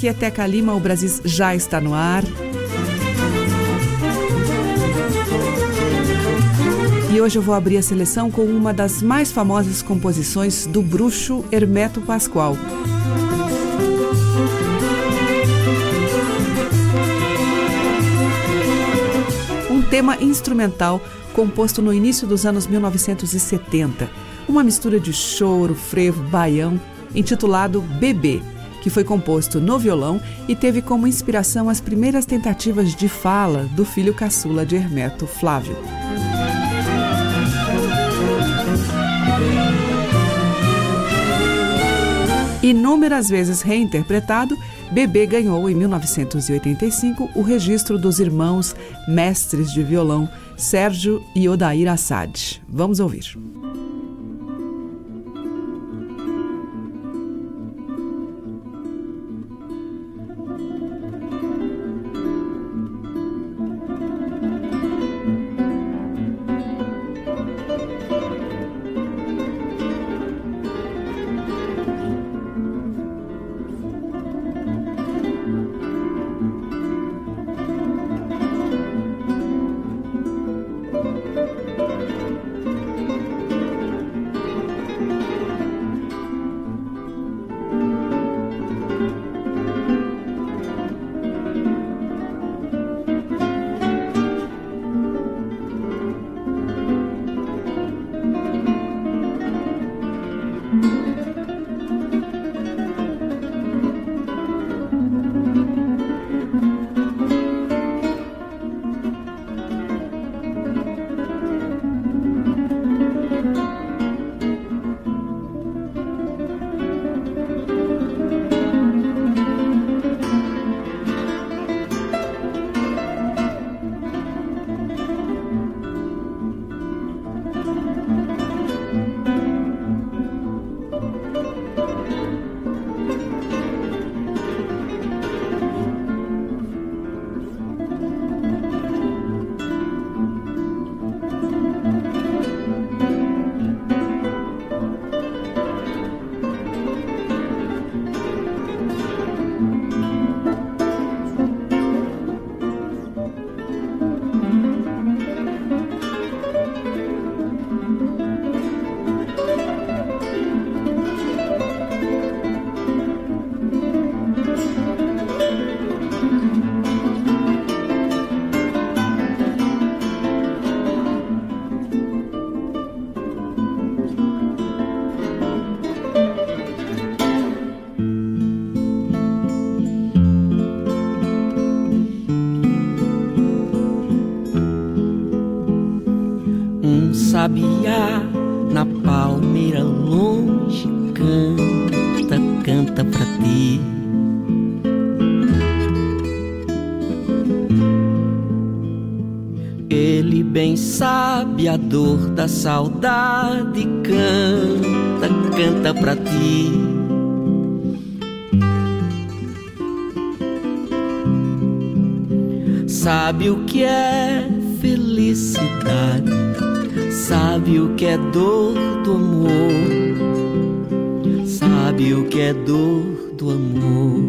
Aqui é Teca Lima, o Brasil já está no ar. E hoje eu vou abrir a seleção com uma das mais famosas composições do bruxo Hermeto Pascoal. Um tema instrumental composto no início dos anos 1970, uma mistura de choro, frevo, baião, intitulado Bebê que foi composto no violão e teve como inspiração as primeiras tentativas de fala do filho caçula de Hermeto, Flávio. Inúmeras vezes reinterpretado, Bebê ganhou em 1985 o registro dos irmãos mestres de violão Sérgio e Odair Assad. Vamos ouvir. Na palmeira longe canta, canta pra ti. Ele bem sabe a dor da saudade, canta, canta pra ti. Sabe o que é felicidade? Sabe o que é dor do amor? Sabe o que é dor do amor?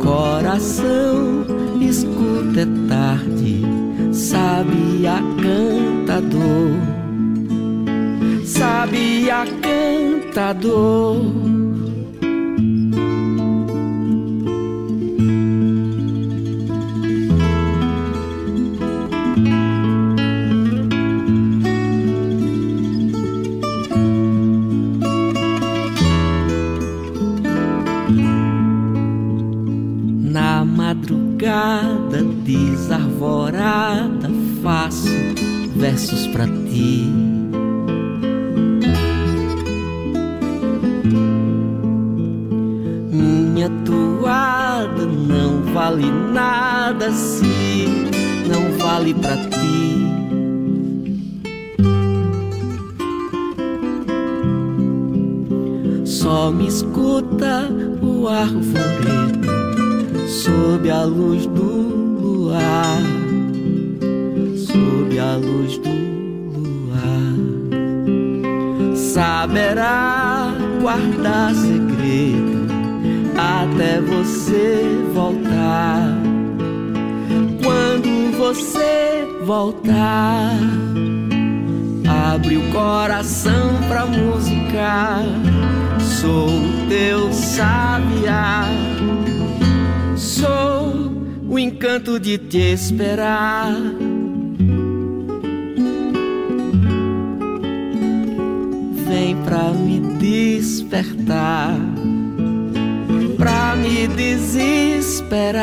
Coração, escuta é tarde, sabe a cantador, sabe a cantador. Vale nada se não vale para ti. Só me escuta o arvoredo sob a luz do luar, sob a luz do luar. Saberá guardar segredo até você Quando você voltar, abre o coração pra música. Sou teu sabiá sou o encanto de te esperar. Vem pra me despertar, me desesperar.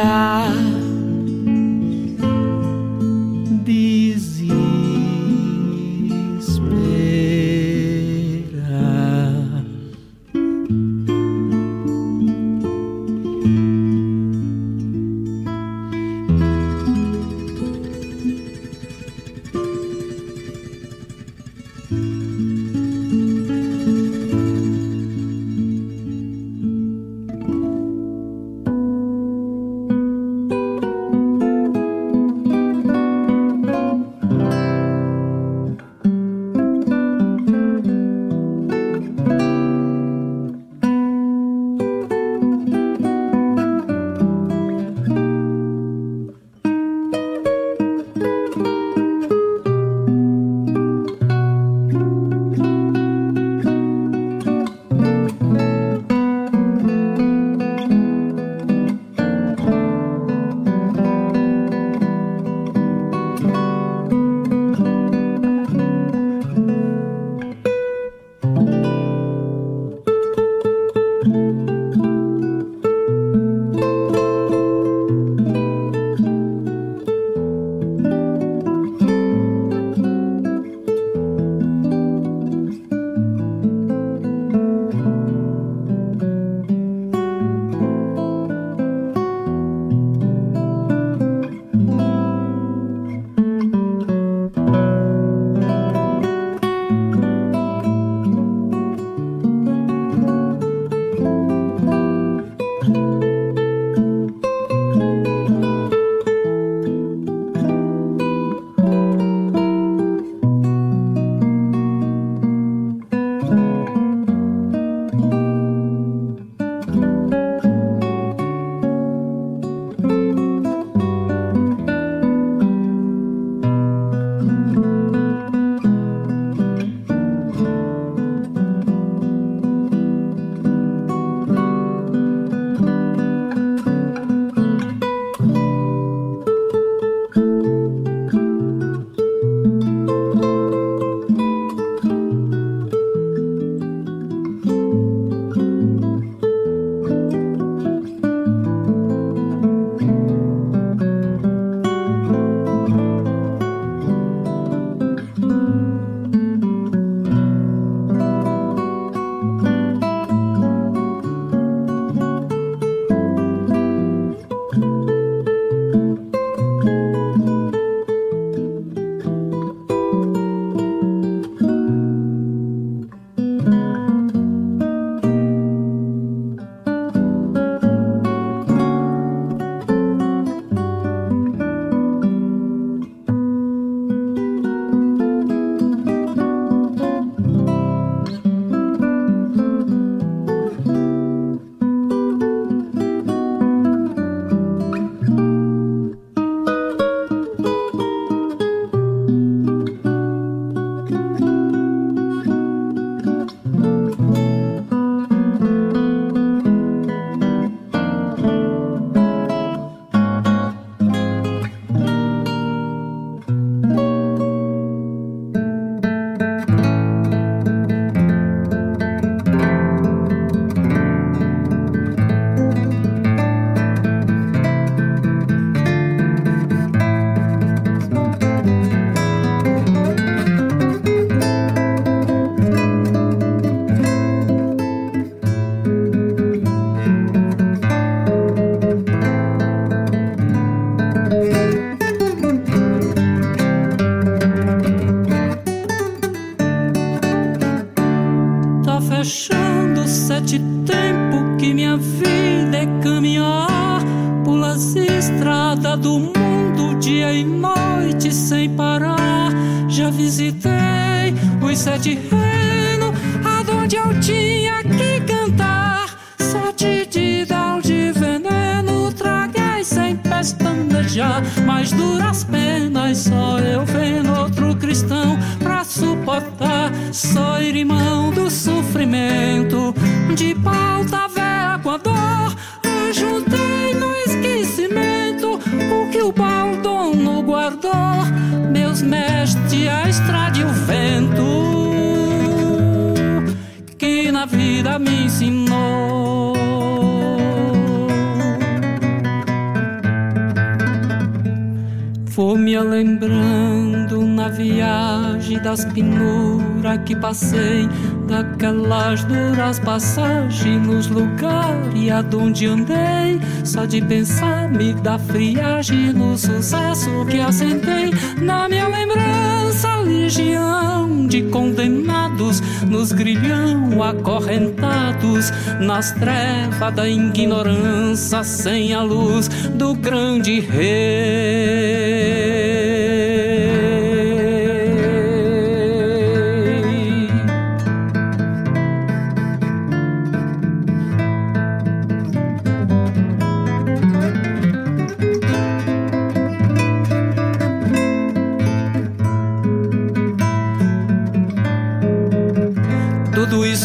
Que passei, daquelas duras passagens nos lugares aonde andei. Só de pensar me dá friagem no sucesso que assentei. Na minha lembrança, legião de condenados nos grilhão acorrentados nas trevas da ignorância sem a luz do grande rei.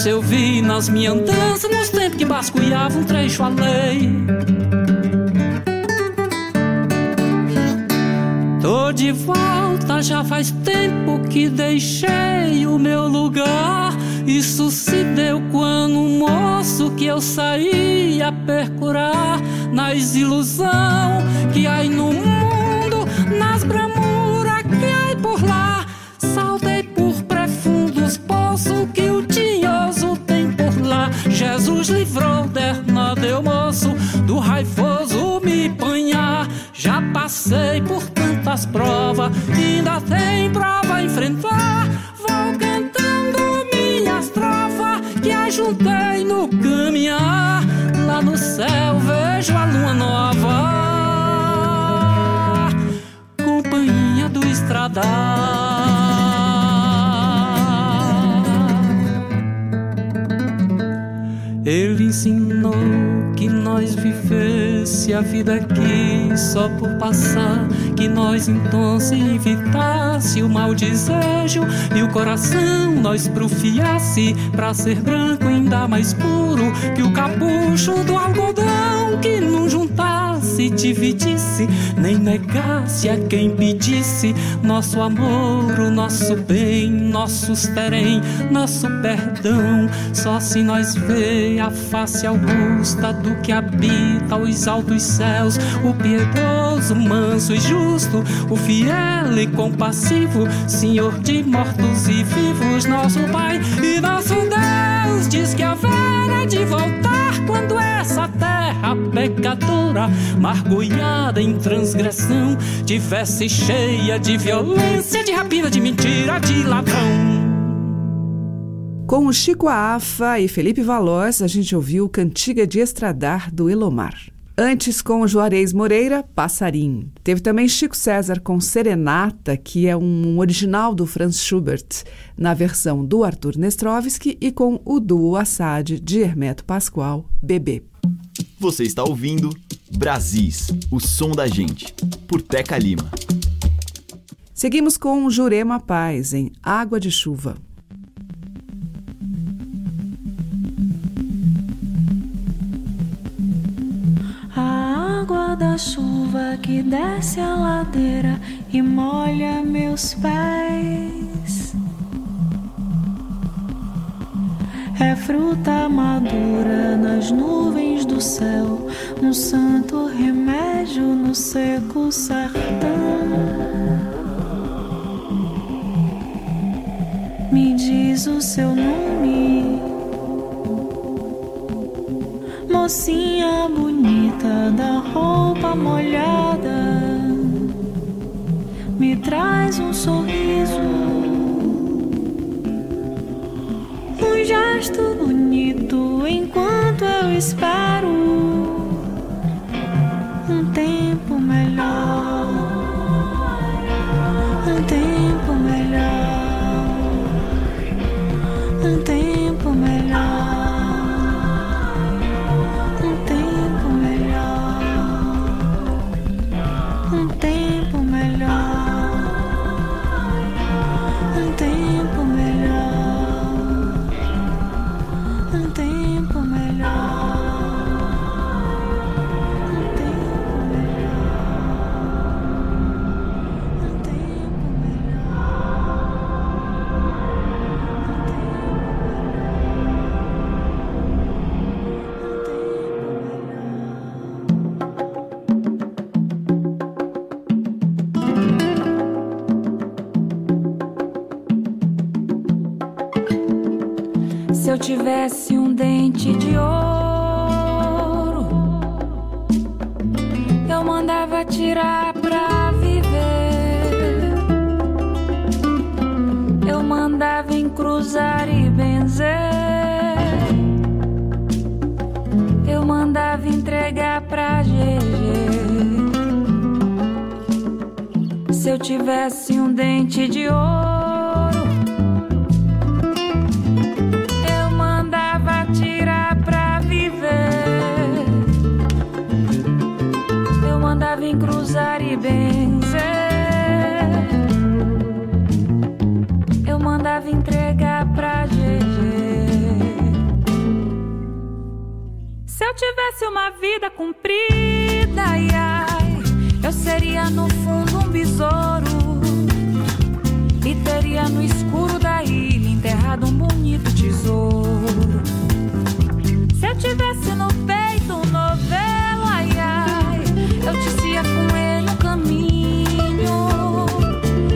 Isso eu vi nas minhas andanças, nos tempos que basculhava um trecho além. Tô de volta, já faz tempo que deixei o meu lugar. Isso se deu quando um moço que eu saí a percurar nas ilusão que há no mundo, Jesus livrou deu moço do raivoso me panhar. Já passei por tantas provas, ainda tem prova a enfrentar. Vou cantando minhas trovas que ajuntei no caminhar. Lá no céu vejo a lua nova, companhia do estradar. Vivesse a vida aqui só por passar, que nós então se evitasse o mau desejo e o coração nós profiasse pra ser branco ainda mais puro que o capucho do algodão que não juntasse, dividisse, nem negasse a quem pedisse. Nosso amor, o nosso bem, nossos terem, nosso perdão. Só se nós vê a face augusta do que habita os altos céus, o piedoso, manso e justo, o fiel e compassivo, Senhor de mortos e vivos, nosso Pai e nosso Deus, diz que a de voltar quando essa terra pecadora, mergulhada em transgressão, tivesse cheia de violência, de rapina, de mentira, de ladrão. Com o Chico Afa e Felipe Valós, a gente ouviu Cantiga de Estradar do Elomar. Antes, com o Juarez Moreira, Passarim. Teve também Chico César com Serenata, que é um original do Franz Schubert, na versão do Arthur Nestrovski, e com o duo Assad de Hermeto Pascoal, Bebê. Você está ouvindo Brasis, o som da gente, por Teca Lima. Seguimos com Jurema Paz, em Água de Chuva. Água da chuva que desce a ladeira e molha meus pés. É fruta madura nas nuvens do céu, um santo remédio no seco sertão. Me diz o seu nome, mocinha bonita da roupa molhada. Me traz um sorriso, um gesto bonito enquanto eu espero um tempo Mandava encruzar e benzer. Eu mandava entregar pra GG. Se eu tivesse uma vida comprida, ai, ai, eu seria no fundo um besouro. E teria no escuro da ilha enterrado um bonito tesouro. Se eu tivesse no peito eu tecia com ele um caminho.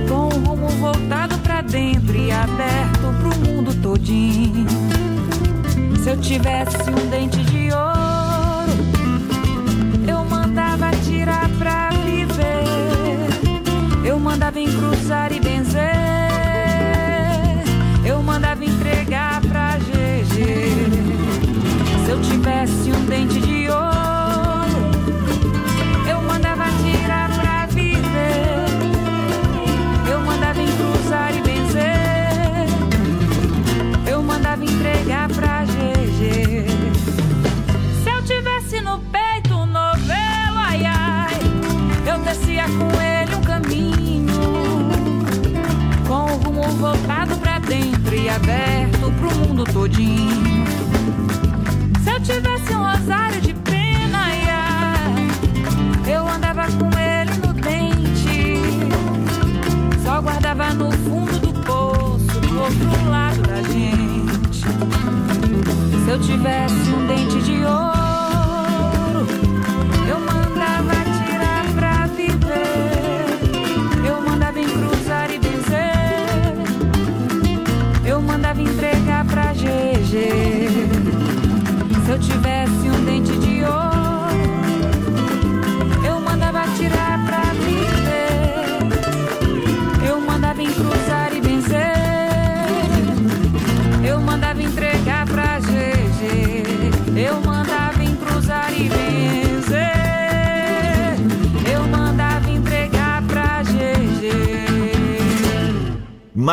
Com o rumo voltado pra dentro e aberto pro mundo todinho. Se eu tivesse um dente de ouro, eu mandava tirar pra viver. Eu mandava encruzar e voltado pra dentro e aberto pro mundo todinho. Se eu tivesse um rosário de pena, ai, eu andava com ele no dente. Só guardava no fundo do poço, do outro lado da gente. Se eu tivesse um dente de ouro,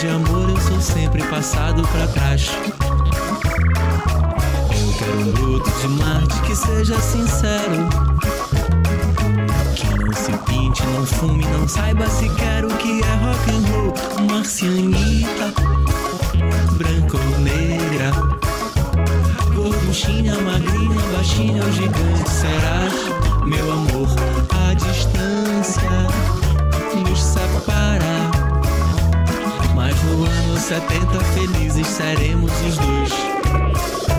De amor eu sou sempre passado para trás. Eu quero um bruto de Marte que seja sincero. Que não se pinte, não fume, não saiba sequer o que é rock and roll. Marcianita, branca ou negra. Gorduchinha, magrinha, baixinha ou gigante serás, meu amor. A distância nos separa. Mas no ano 70 felizes seremos os dois.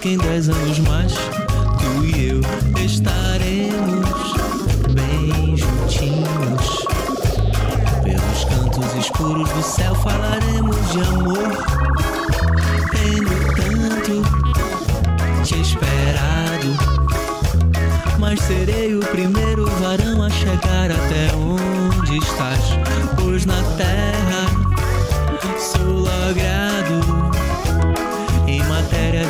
Que em dez anos mais tu e eu estaremos bem juntinhos. Pelos cantos escuros do céu falaremos de amor. Tenho tanto te esperado mas serei o primeiro varão a chegar até onde estás. Pois na terra sou logrado.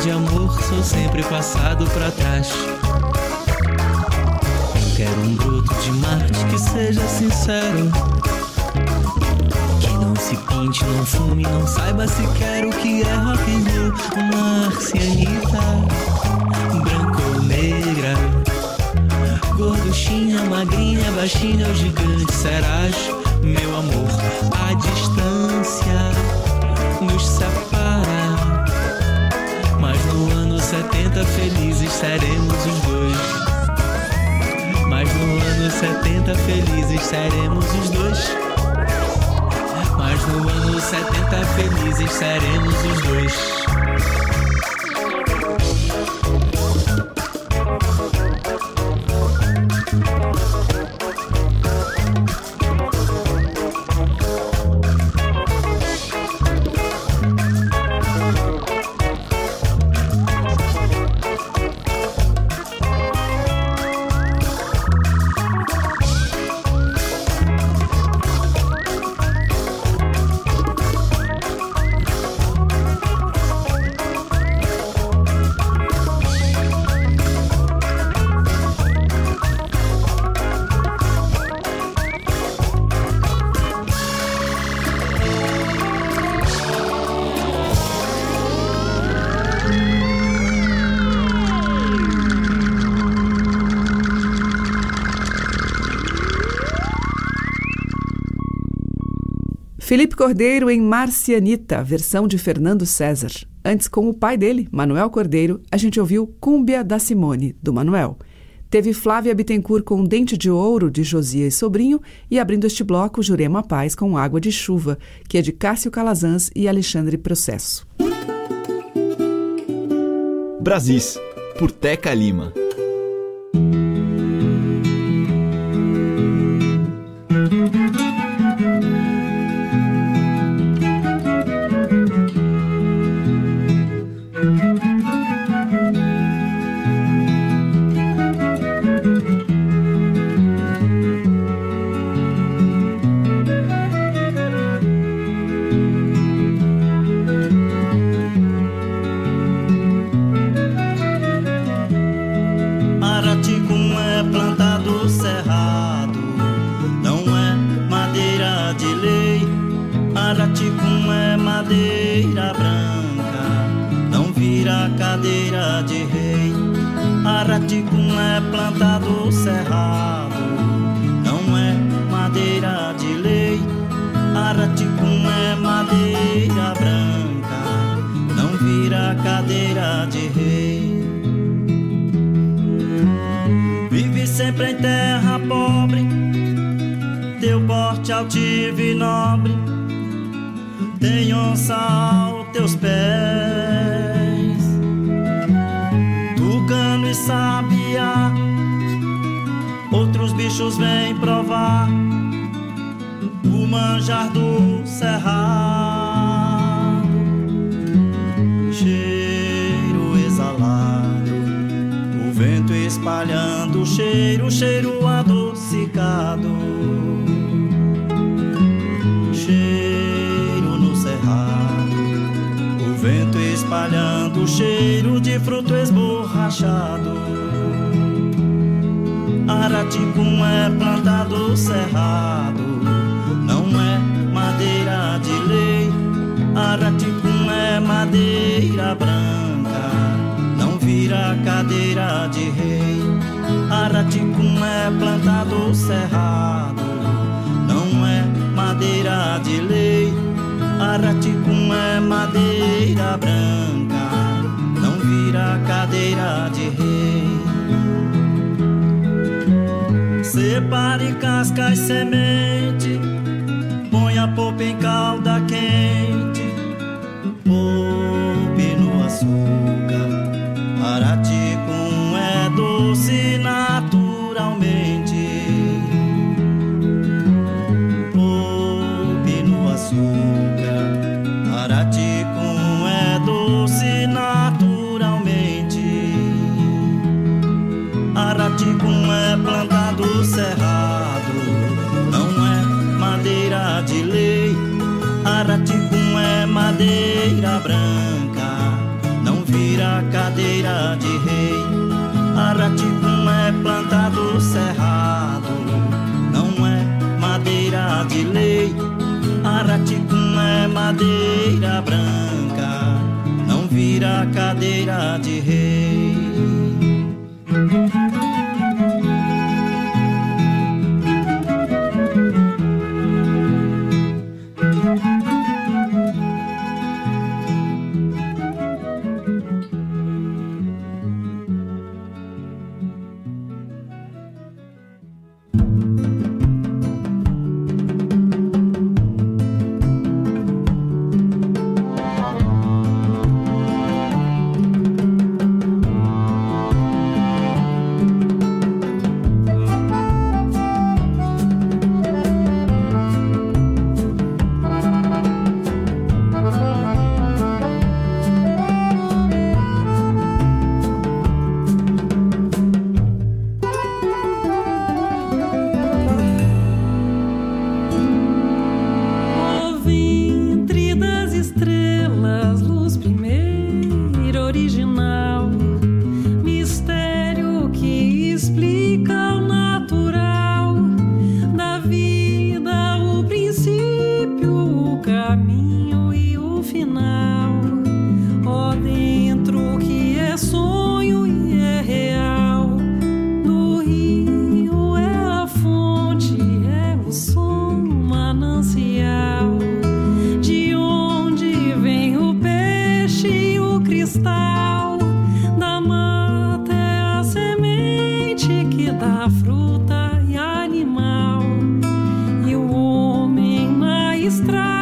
De amor sou sempre passado para trás. Quero um broto de Marte que seja sincero. Que não se pinte, não fume, não saiba sequer o que é rock and roll. Marcianita, branca ou negra. Gorduchinha, magrinha, baixinha ou gigante serás, meu amor. A distância nos separa. 70 felizes seremos os dois. Mas no ano 70 felizes seremos os dois. Mas no ano 70 felizes seremos os dois. Felipe Cordeiro em Marcianita, versão de Fernando César. Antes, com o pai dele, Manuel Cordeiro, a gente ouviu Cúmbia da Simone, do Manuel. Teve Flávia Bittencourt com Dente de Ouro, de Josias Sobrinho, e abrindo este bloco, Jurema Paz com Água de Chuva, que é de Cássio Calazans e Alexandre Processo. Brasis, por Teca Lima. Vento espalhando cheiro, cheiro adocicado. Cheiro no cerrado. O vento espalhando cheiro de fruto esborrachado. Araticum é plantado cerrado, não é madeira de lei. Araticum é madeira branca vira cadeira de rei. Araticum é plantado cerrado, não é madeira de lei. Araticum é madeira branca, não vira cadeira de rei. Separe casca e semente, põe a polpa em calda quente, poupe no açúcar. cadeira branca, não vira cadeira de rei. и страх.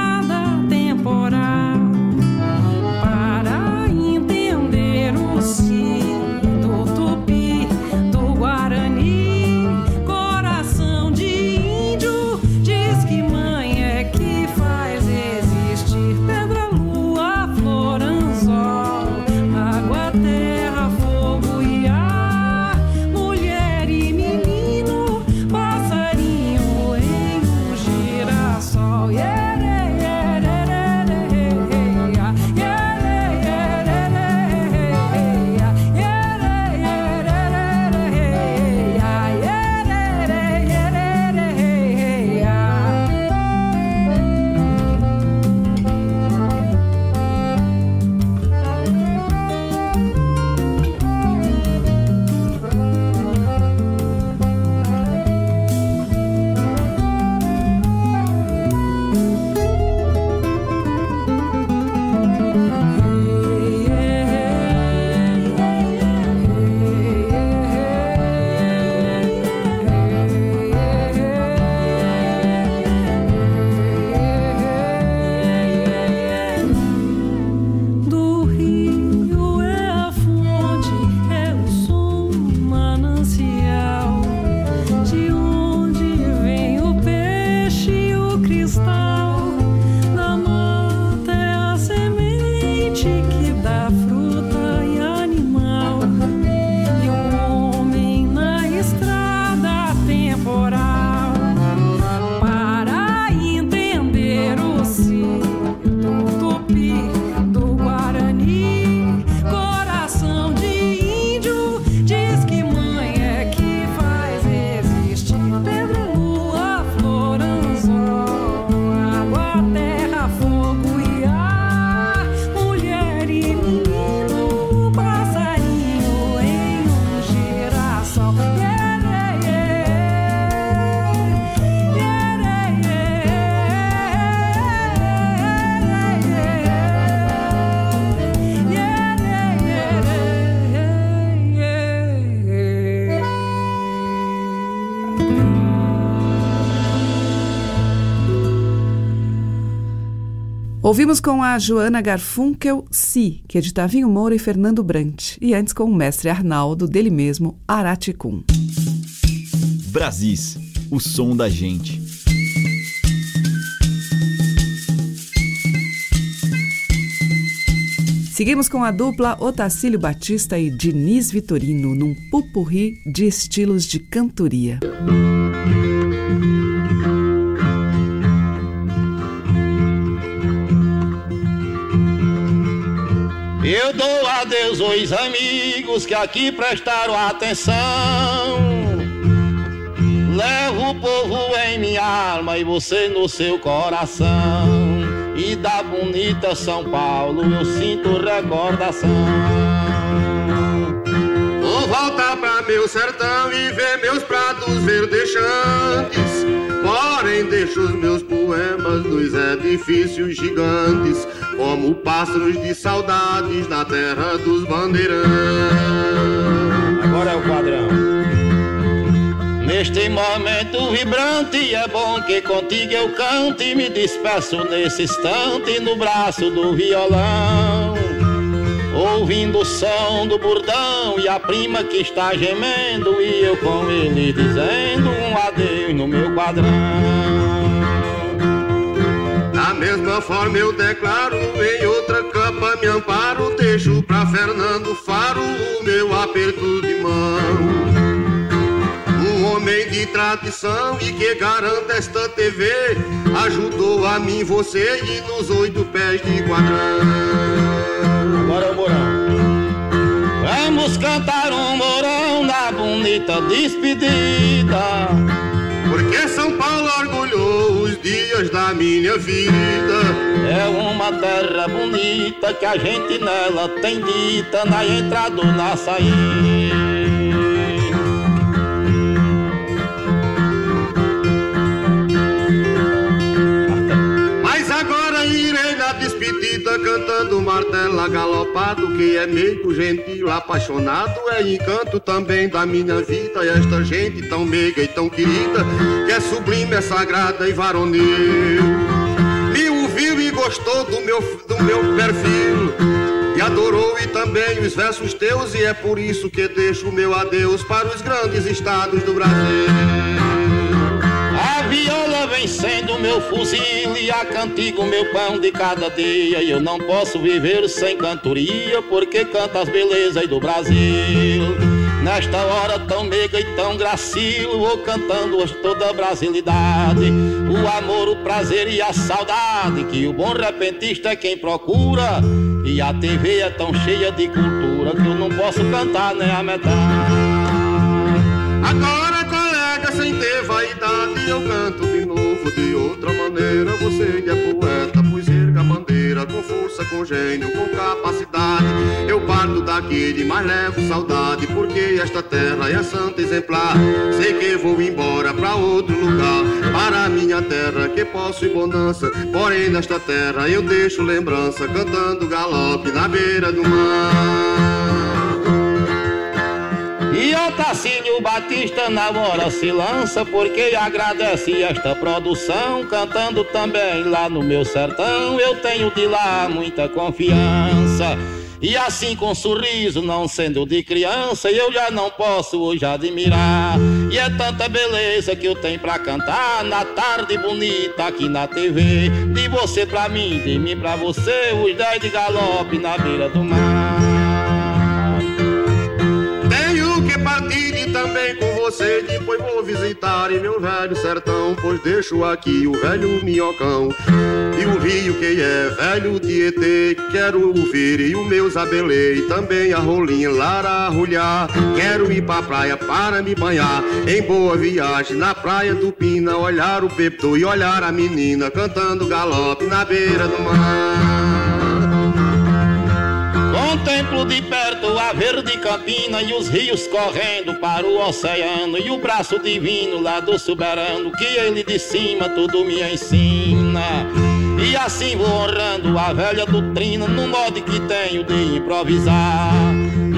Ouvimos com a Joana Garfunkel Si, que é de Tavinho Moura e Fernando Brant, e antes com o mestre Arnaldo, dele mesmo, Araticum. Brasis, o som da gente. Seguimos com a dupla Otacílio Batista e Diniz Vitorino num pupurri de estilos de cantoria. Eu dou adeus aos amigos que aqui prestaram atenção. Levo o povo em minha alma e você no seu coração. E da bonita São Paulo eu sinto recordação. Meu sertão e ver meus prados verdejantes. Porém, deixo os meus poemas nos edifícios gigantes, como pássaros de saudades na terra dos bandeirantes. Agora é o quadrão. Neste momento vibrante é bom que contigo eu cante e me despeço nesse instante no braço do violão. Ouvindo o som do burdão e a prima que está gemendo e eu com ele dizendo um adeus no meu quadrão. Da mesma forma eu declaro em outra capa me amparo, deixo pra Fernando Faro o meu aperto de mão homem de tradição e que garanta esta TV. Ajudou a mim, você e nos oito pés de quadrão. Agora é o Morão. Vamos cantar um morão na bonita despedida. Porque São Paulo orgulhou os dias da minha vida. É uma terra bonita que a gente nela tem dita na entrada ou na saída. Despedida cantando martela galopado que é meio gentil, apaixonado é encanto também da minha vida. Esta gente tão meiga e tão querida que é sublime, é sagrada e varonil. Me ouviu e gostou do meu, do meu perfil e adorou e também os versos teus e é por isso que deixo o meu adeus para os grandes estados do Brasil vem sendo meu fuzil e a cantiga meu pão de cada dia. E eu não posso viver sem cantoria, porque canta as belezas do Brasil. Nesta hora tão meiga e tão gracilo, vou cantando toda a brasilidade. O amor, o prazer e a saudade, que o bom repentista é quem procura. E a TV é tão cheia de cultura que eu não posso cantar nem a metade. Agora sem ter vaidade eu canto outra maneira. Você que é poeta, pois erga a bandeira com força, com gênio, com capacidade. Eu parto daquele, mas levo saudade, porque esta terra é santa exemplar. Sei que vou embora pra outro lugar, para minha terra que posso ir bonança. Porém, nesta terra eu deixo lembrança, cantando galope na beira do mar. E Otacílio Batista na hora se lança porque agradece esta produção, cantando também lá no meu sertão. Eu tenho de lá muita confiança. E assim com sorriso, não sendo de criança, eu já não posso hoje admirar. E é tanta beleza que eu tenho pra cantar na tarde bonita aqui na TV. De você pra mim, de mim pra você, os dez de galope na beira do mar. Também com você. Depois vou visitar em meu velho sertão, pois deixo aqui o velho minhocão. E o rio que é velho Tietê, quero ouvir e o meu zabelê. E também a rolinha lara rulhar. Quero ir pra praia para me banhar. Em boa viagem na praia do Pina, olhar o pepto e olhar a menina cantando galope na beira do mar. Contemplo de perto a verde campina e os rios correndo para o oceano e o braço divino lá do soberano que ele de cima tudo me ensina. E assim vou honrando a velha doutrina no modo que tenho de improvisar.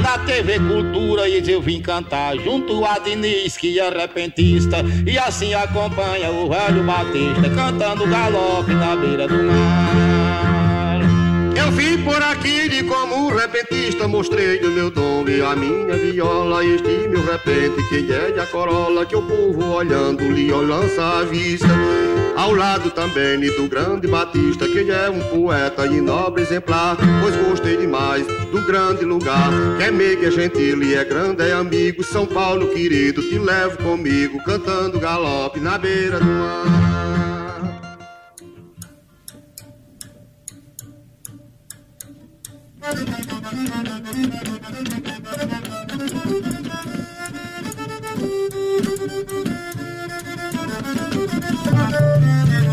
Na TV Cultura e eu vim cantar junto a Diniz que é repentista e assim acompanha o velho Batista cantando galope na beira do mar. Eu vim por aqui de como repentista, mostrei o meu dom e a minha viola. Este meu repente, quem é de a corola, que o povo olhando lhe lança à vista. Ao lado também do grande Batista, que é um poeta e nobre exemplar. Pois gostei demais do grande lugar, que é meigo, é gentil e é grande, é amigo. São Paulo querido, te levo comigo, cantando galope na beira do mar. Thank you.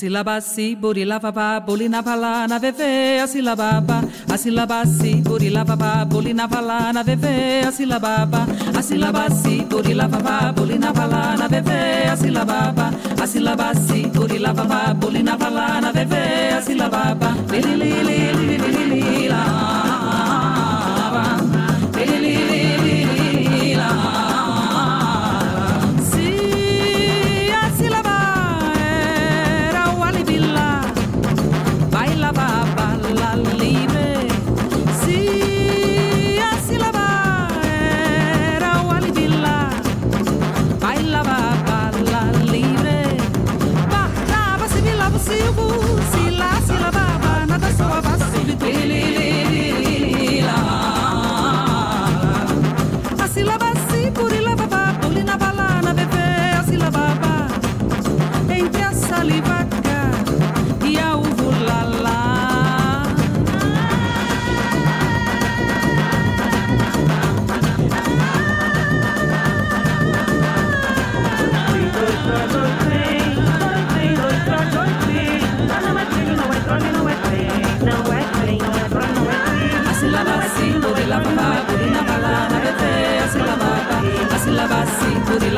Sílaba si, burilava ba, bulina vala na veve, a sílaba ba, a sílaba si, burilava ba, bulina vala na veve, a sílaba ba, a sílaba si, burilava ba, bulina vala na veve, a sílaba ba, a sílaba si, burilava ba, bulina vala na veve, a sílaba ba, li li li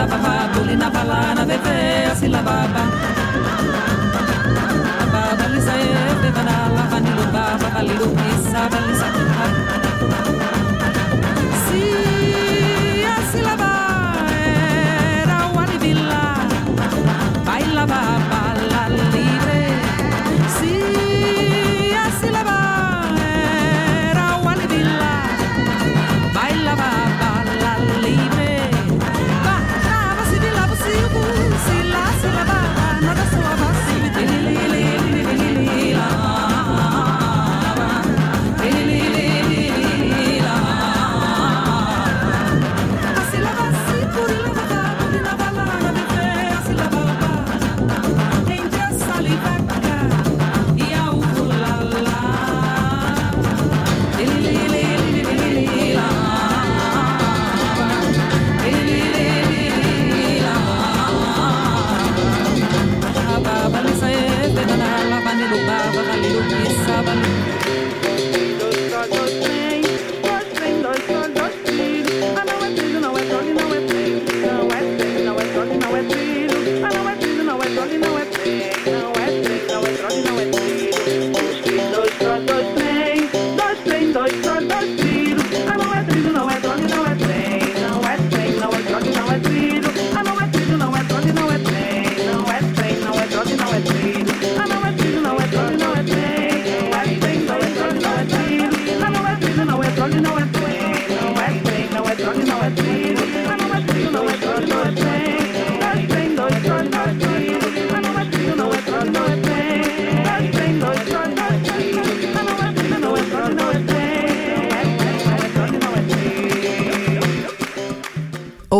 Lavava sílaba, sílaba, sílaba, sílaba, sílaba, lavava.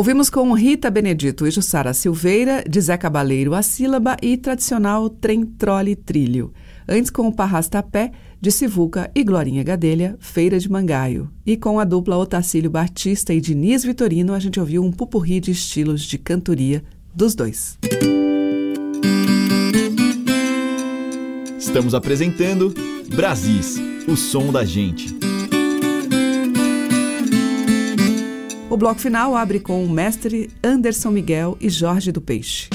Ouvimos com Rita Benedito e Jussara Silveira, de Zé Cabaleiro a sílaba e tradicional trem trole trilho. Antes com o Parrastapé, de Sivuca e Glorinha Gadelha, Feira de Mangaio. E com a dupla Otacílio Batista e Diniz Vitorino, a gente ouviu um pupurri de estilos de cantoria dos dois. Estamos apresentando Brasis, o som da gente. O bloco final abre com o mestre Anderson Miguel e Jorge do Peixe.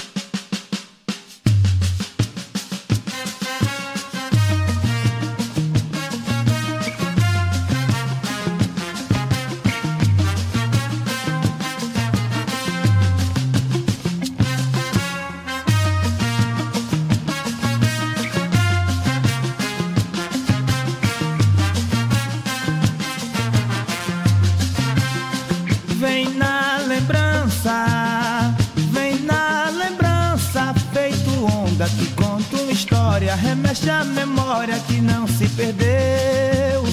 História, remexe a memória que não se perdeu.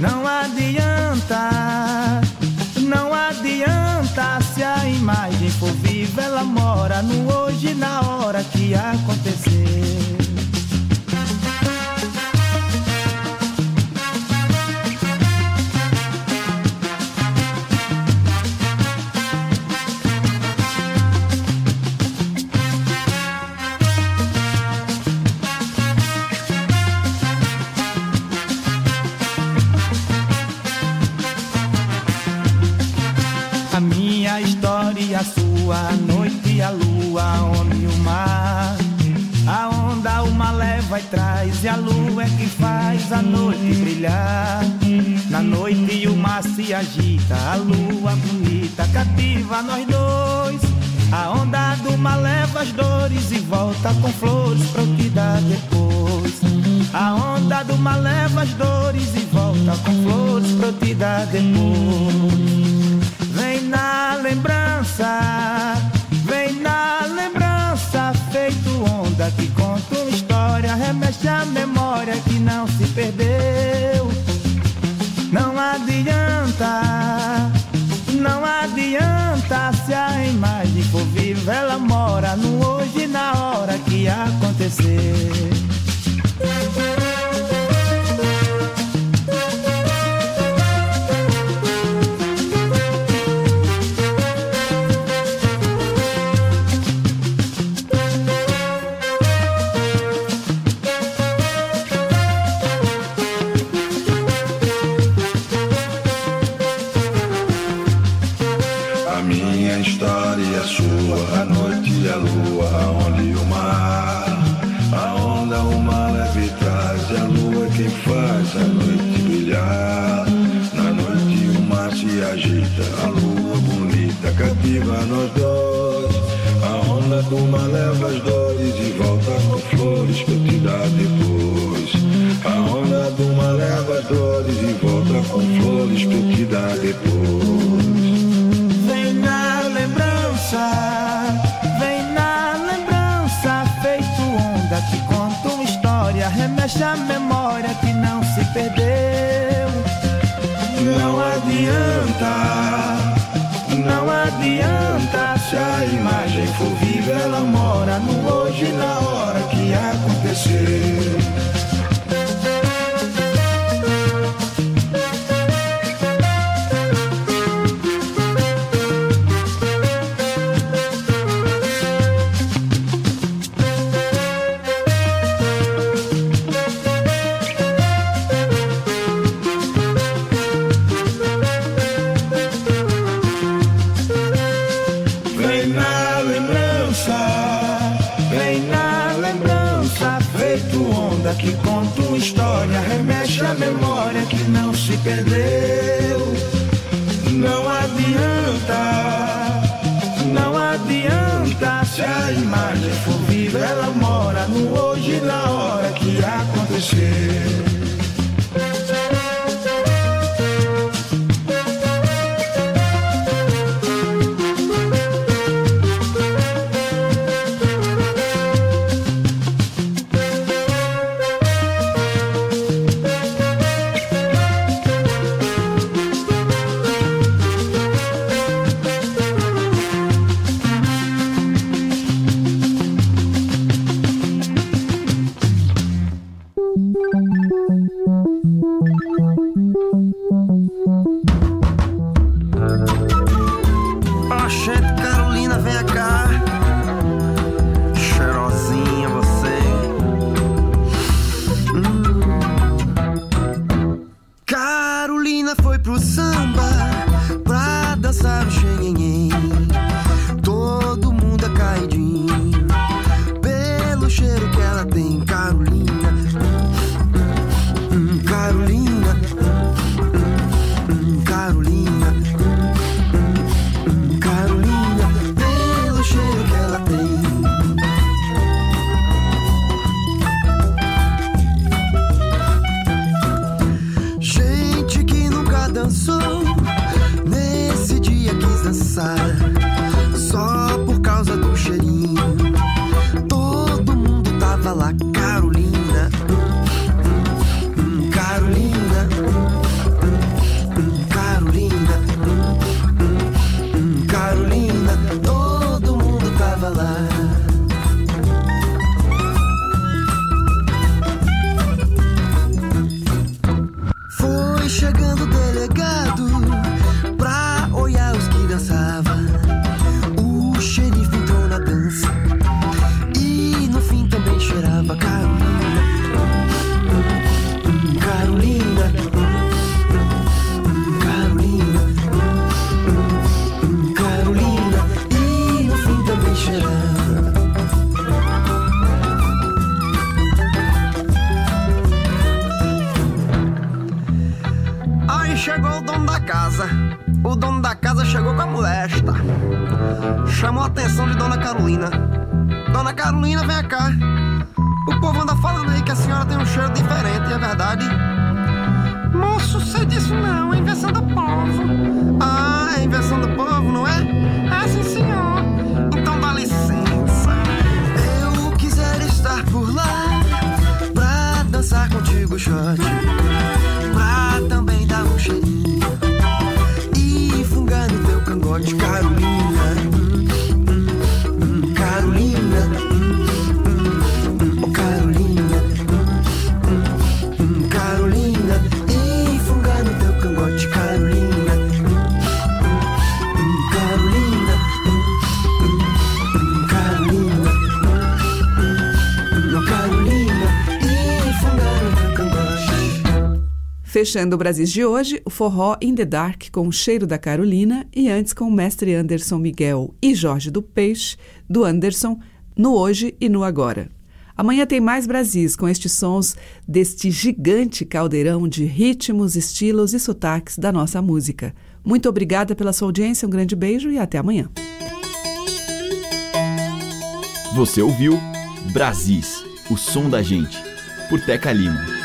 Não adianta, não adianta se a imagem for viva, ela mora no hoje, na hora que aconteceu. A noite e a lua, a onda e o mar. A onda uma leva e traz, e a lua é que faz a noite brilhar. Na noite o mar se agita, a lua bonita cativa nós dois. A onda do mar leva as dores e volta com flores pra eu te dar depois. A onda do mar leva as dores e volta com flores pra eu te dar depois. Na lembrança, vem na lembrança, feito onda que conta uma história, remexe a memória que não se perdeu. Não adianta, não adianta se a imagem for viva, ela mora no hoje, na hora que acontecer. Cativa nós dois. A onda do mar leva as Fechando o Brasil de hoje, o forró In The Dark com o cheiro da Carolina e antes com o mestre Anderson Miguel e Jorge do Peixe, do Anderson, no Hoje e no Agora. Amanhã tem mais Brasis com estes sons deste gigante caldeirão de ritmos, estilos e sotaques da nossa música. Muito obrigada pela sua audiência, um grande beijo e até amanhã. Você ouviu Brasis, o som da gente, por Teca Lima.